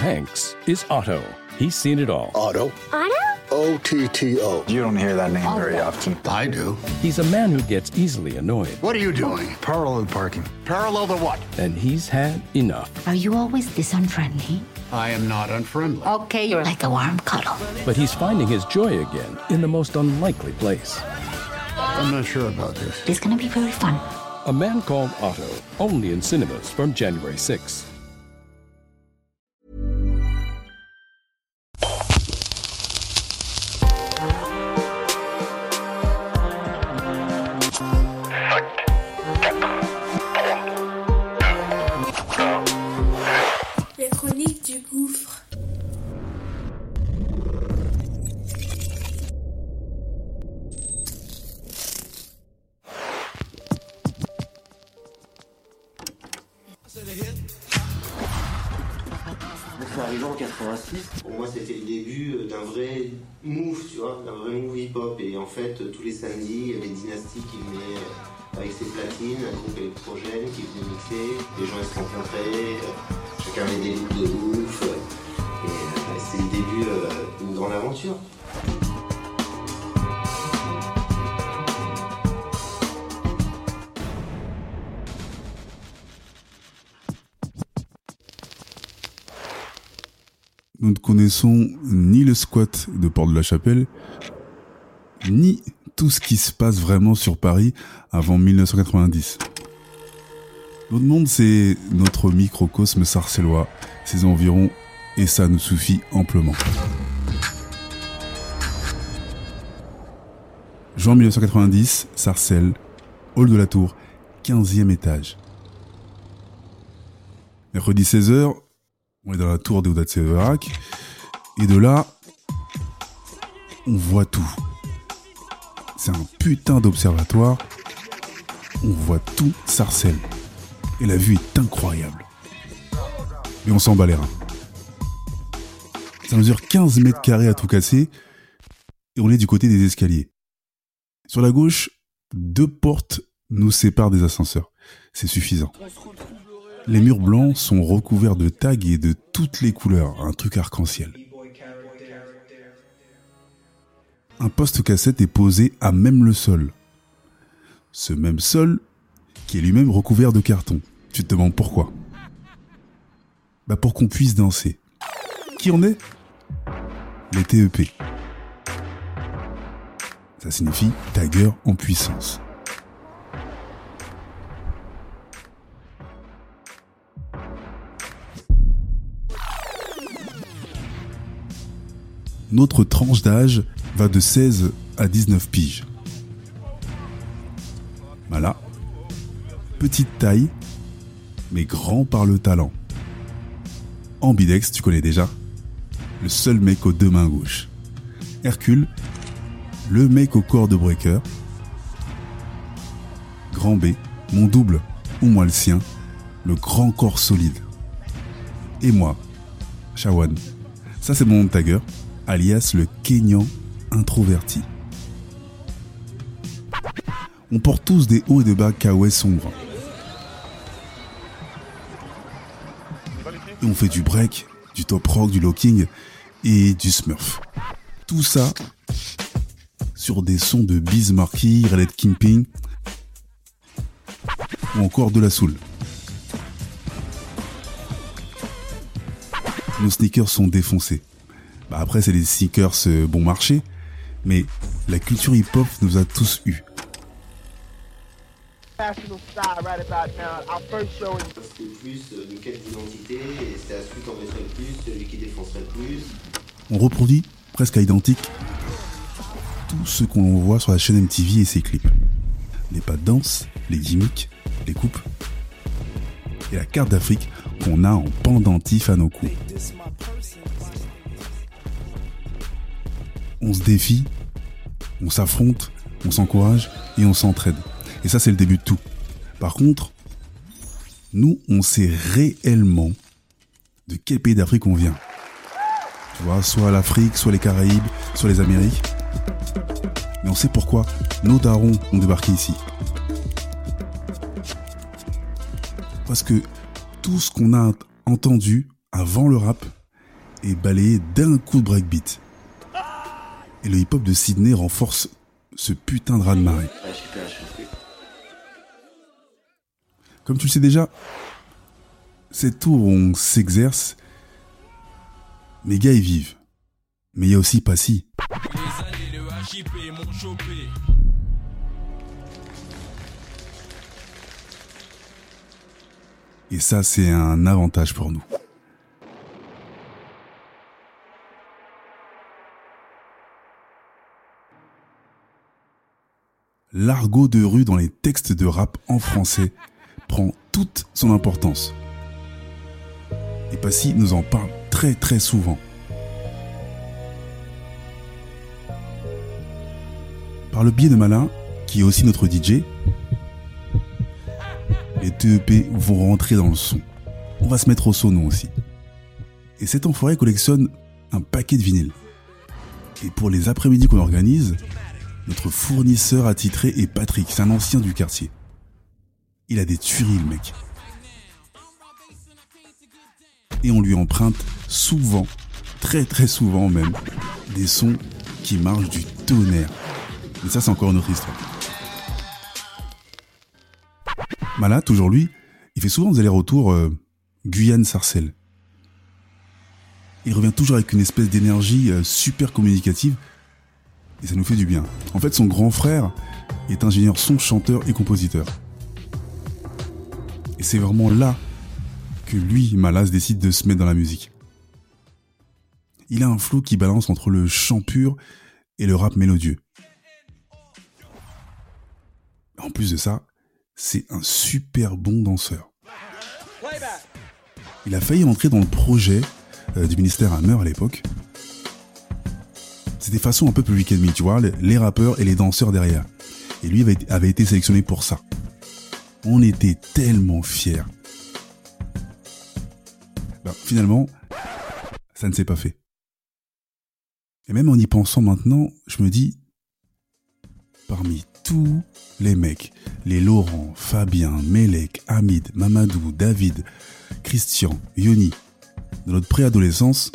Hanks is Otto. He's seen it all. Otto? Otto? O T T O. You don't hear that name very often. I do. He's a man who gets easily annoyed, What are you doing? Parallel parking. Parallel to what? and he's had enough. Are you always this unfriendly? I am not unfriendly. Okay, you're like a warm cuddle. But he's finding his joy again in the most unlikely place. I'm not sure about this. It's gonna be very fun. A Man Called Otto, only in cinemas from January 6. 86. Pour moi, c'était le début euh, d'un vrai move, tu vois, d'un vrai move hip-hop. Et en fait, euh, tous les samedis, il y avait Dynasty qui venait euh, avec ses platines, un groupe électrogène qui venait mixer. Les gens ils se rencontraient, chacun avait des looks de ouf. Et c'était le début d'une grande aventure. Nous ne connaissons ni le squat de Port de la Chapelle, ni tout ce qui se passe vraiment sur Paris avant 1990. Notre monde, c'est notre microcosme sarcellois, ses environs, et ça nous suffit amplement. Juin 1990, Sarcelles, hall de la Tour, 15e étage. Mercredi 16h, on est dans la tour des Hauts de Séverac, et de là, on voit tout. C'est un putain d'observatoire. On voit tout Sarcelles. Et la vue est incroyable. Et on s'en bat les reins. Ça mesure 15 mètres carrés à tout casser, et on est du côté des escaliers. Sur la gauche, deux portes nous séparent des ascenseurs. C'est suffisant. Les murs blancs sont recouverts de tags et de toutes les couleurs, un truc arc-en-ciel. Un poste cassette est posé à même le sol. Ce même sol qui est lui-même recouvert de carton. Tu te demandes pourquoi? Bah pour qu'on puisse danser. Qui en est? Les TEP. Ça signifie Tiger en puissance. Notre tranche d'âge va de 16 à 19 piges. Voilà. Petite taille, mais grand par le talent. Ambidex, tu connais déjà. Le seul mec aux deux mains gauches. Hercule, le mec au corps de breaker. Grand B, mon double, ou moi le sien, le grand corps solide. Et moi, Shawan. Ça c'est mon nom tagger, alias le Kenyan introverti. On porte tous des hauts et des bas kawaii sombres. Et on fait du break, du top rock, du locking et du smurf. Tout ça sur des sons de Biz Markie, Red Kimping ou encore de la soul. Nos sneakers sont défoncés. Bah après, c'est des sneakers euh, bon marché, mais la culture hip-hop nous a tous eu. Plus euh, une quête d'identité et c'était à celui qui en mettrait le plus, celui qui défoncerait le plus. On reproduit presque à identique tout ce qu'on voit sur la chaîne MTV et ses clips. Les pas de danse, les gimmicks, les coupes et la carte d'Afrique qu'on a en pendentif à nos coups. On se défie, on s'affronte, on s'encourage et on s'entraide. Et ça, c'est le début de tout. Par contre, nous, on sait réellement de quel pays d'Afrique on vient. Tu vois, soit l'Afrique, soit les Caraïbes, soit les Amériques. Mais on sait pourquoi nos darons ont débarqué ici. Parce que tout ce qu'on a entendu avant le rap est balayé d'un coup de breakbeat. Et le hip-hop de Sydney renforce ce putain de raz-de-marée. Comme tu le sais déjà, cette tour où on s'exerce, mes gars y vivent. Mais il y a aussi Passy. Et ça, c'est un avantage pour nous. L'argot de rue dans les textes de rap en français prend toute son importance. Et Passy nous en parle très très souvent. Par le biais de Malin, qui est aussi notre DJ, les TEP vont rentrer dans le son. On va se mettre au sonon aussi. Et cet enfoiré collectionne un paquet de vinyles. Et pour les après-midi qu'on organise, notre fournisseur attitré est Patrick, c'est un ancien du quartier. Il a des tueries, le mec. Et on lui emprunte souvent, très très souvent même, des sons qui marchent du tonnerre. Mais ça, c'est encore une autre histoire. Mala, toujours lui, il fait souvent des allers-retours euh, Guyane-Sarcelles. Il revient toujours avec une espèce d'énergie euh, super communicative et ça nous fait du bien. En fait, son grand frère est ingénieur son, chanteur et compositeur. Et c'est vraiment là que lui, Malas, décide de se mettre dans la musique. Il a un flow qui balance entre le chant pur et le rap mélodieux. En plus de ça, c'est un super bon danseur. Il a failli entrer dans le projet euh, du ministère Hammer à l'époque. C'était façon un peu Public Enemy, tu vois, les- rappeurs et les danseurs derrière. Et lui avait, été- sélectionné pour ça. On était tellement fiers. Ben, finalement, ça ne s'est pas fait. Et même en y pensant maintenant, je me dis, parmi tous les mecs, les Laurent, Fabien, Melek, Hamid, Mamadou, David, Christian, Yoni, de notre préadolescence,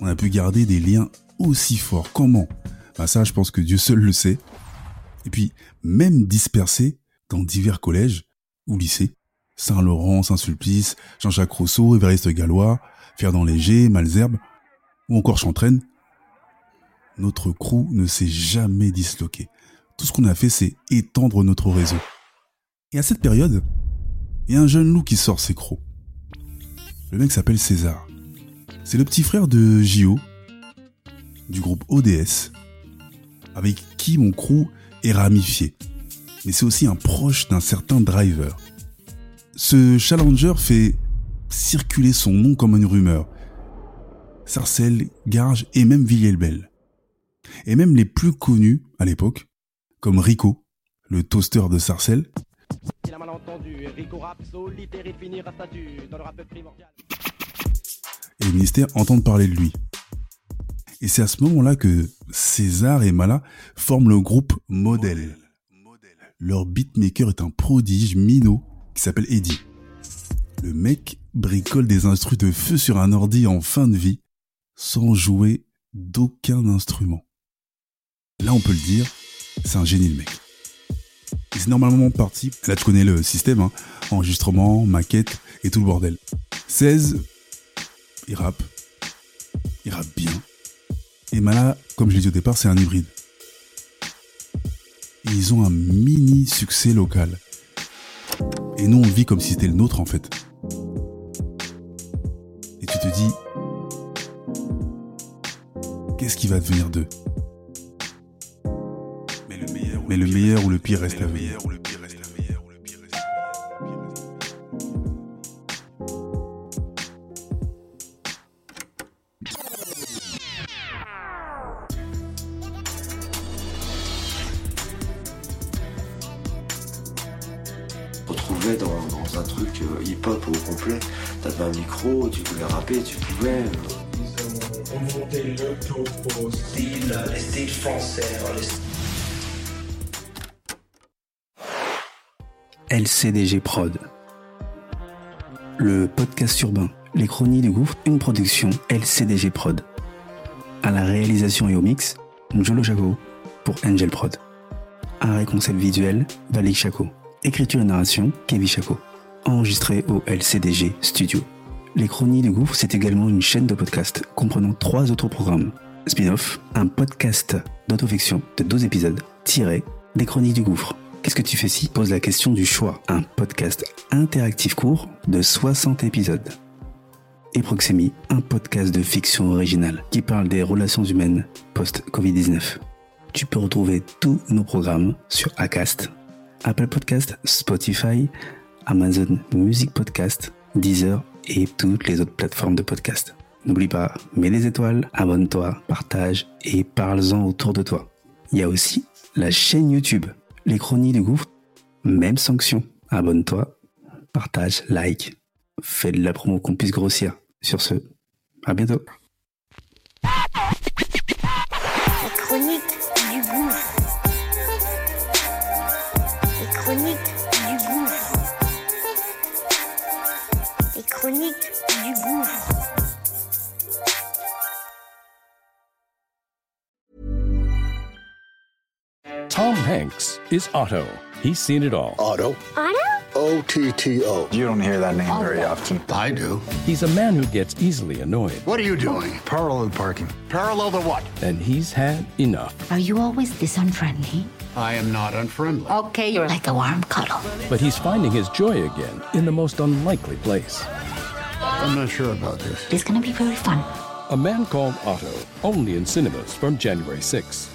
on a pu garder des liens aussi forts. Comment? Bah ça, je pense que Dieu seul le sait. Et puis, même dispersés dans divers collèges ou lycées. Saint-Laurent, Saint-Sulpice, Jean-Jacques Rousseau, Évariste Gallois, Ferdinand-Léger, Malzerbe, ou encore Chantraine. Notre crew ne s'est jamais disloqué. Tout ce qu'on a fait, c'est étendre notre réseau. Et à cette période, il y a un jeune loup qui sort ses crocs. Le mec s'appelle César. C'est le petit frère de Gio, du groupe ODS, avec qui mon crew est ramifié. Mais c'est aussi un proche d'un certain driver. Ce challenger fait circuler son nom comme une rumeur. Sarcelles, Garges et même Villiers-le-Bel. Et même les plus connus à l'époque, comme Rico, le toaster de Sarcelles, Il a malentendu, Rico rap solitaire, il finira statut dans le rap primordial. et le ministère entendent parler de lui. Et c'est à ce moment-là que César et Mala forment le groupe Model. Leur beatmaker est un prodige minot qui s'appelle Eddie. Le mec bricole des instrus de feu sur un ordi en fin de vie sans jouer d'aucun instrument. Là, on peut le dire, c'est un génie le mec. Et c'est normalement parti, là tu connais le système, hein, enregistrement, maquette et tout le bordel. 16, il rappe, il rappe bien. Et Mala, comme je l'ai dit au départ, c'est un hybride. Ils ont un mini succès local. Et nous, on vit comme si c'était le nôtre en fait. Et tu te dis, qu'est-ce qui va devenir d'eux? Mais le meilleur ou le pire reste à venir. Retrouvais dans, un truc euh, hip-hop au complet. T'avais un micro, tu voulais rapper, tu pouvais. euh, le topo, style, les styles français, LCDG Prod. Le podcast urbain, Les Chronies du Gouffre, une production LCDG Prod. À la réalisation et au mix, Njolo Chaco pour Angel Prod. Un et concept visuel, Valik Chaco. Écriture et narration, Kevin Chaco. Enregistré au LCDG Studio. Les Chronies du Gouffre, c'est également une chaîne de podcast comprenant trois autres programmes. Spin-off, un podcast d'autofiction de 12 épisodes, tiré des Chroniques du Gouffre. Qu'est-ce que tu fais si Pose la question du choix? Un podcast interactif court de 60 épisodes. Et Proxémie, un podcast de fiction originale qui parle des relations humaines post-Covid-19. Tu peux retrouver tous nos programmes sur Acast, Apple Podcast, Spotify, Amazon Music Podcast, Deezer et toutes les autres plateformes de podcast. N'oublie pas, mets des étoiles, abonne-toi, partage et parle-en autour de toi. Il y a aussi la chaîne YouTube, les chronies du gouffre, même sanction. Abonne-toi, partage, like, fais de la promo qu'on puisse grossir. Sur ce, à bientôt. Chroniques du gouffre. Les chroniques du gouffre. Tom Hanks is Otto. He's seen it all. Otto. Otto? O T T O. You don't hear that name very often. I do. He's a man who gets easily annoyed, What are you doing? Parallel parking. Parallel to what? and he's had enough. Are you always this unfriendly? I am not unfriendly. Okay, you're like a warm cuddle. But he's finding his joy again in the most unlikely place. I'm not sure about this. It's gonna be very fun. A Man Called Otto, only in cinemas from January 6th.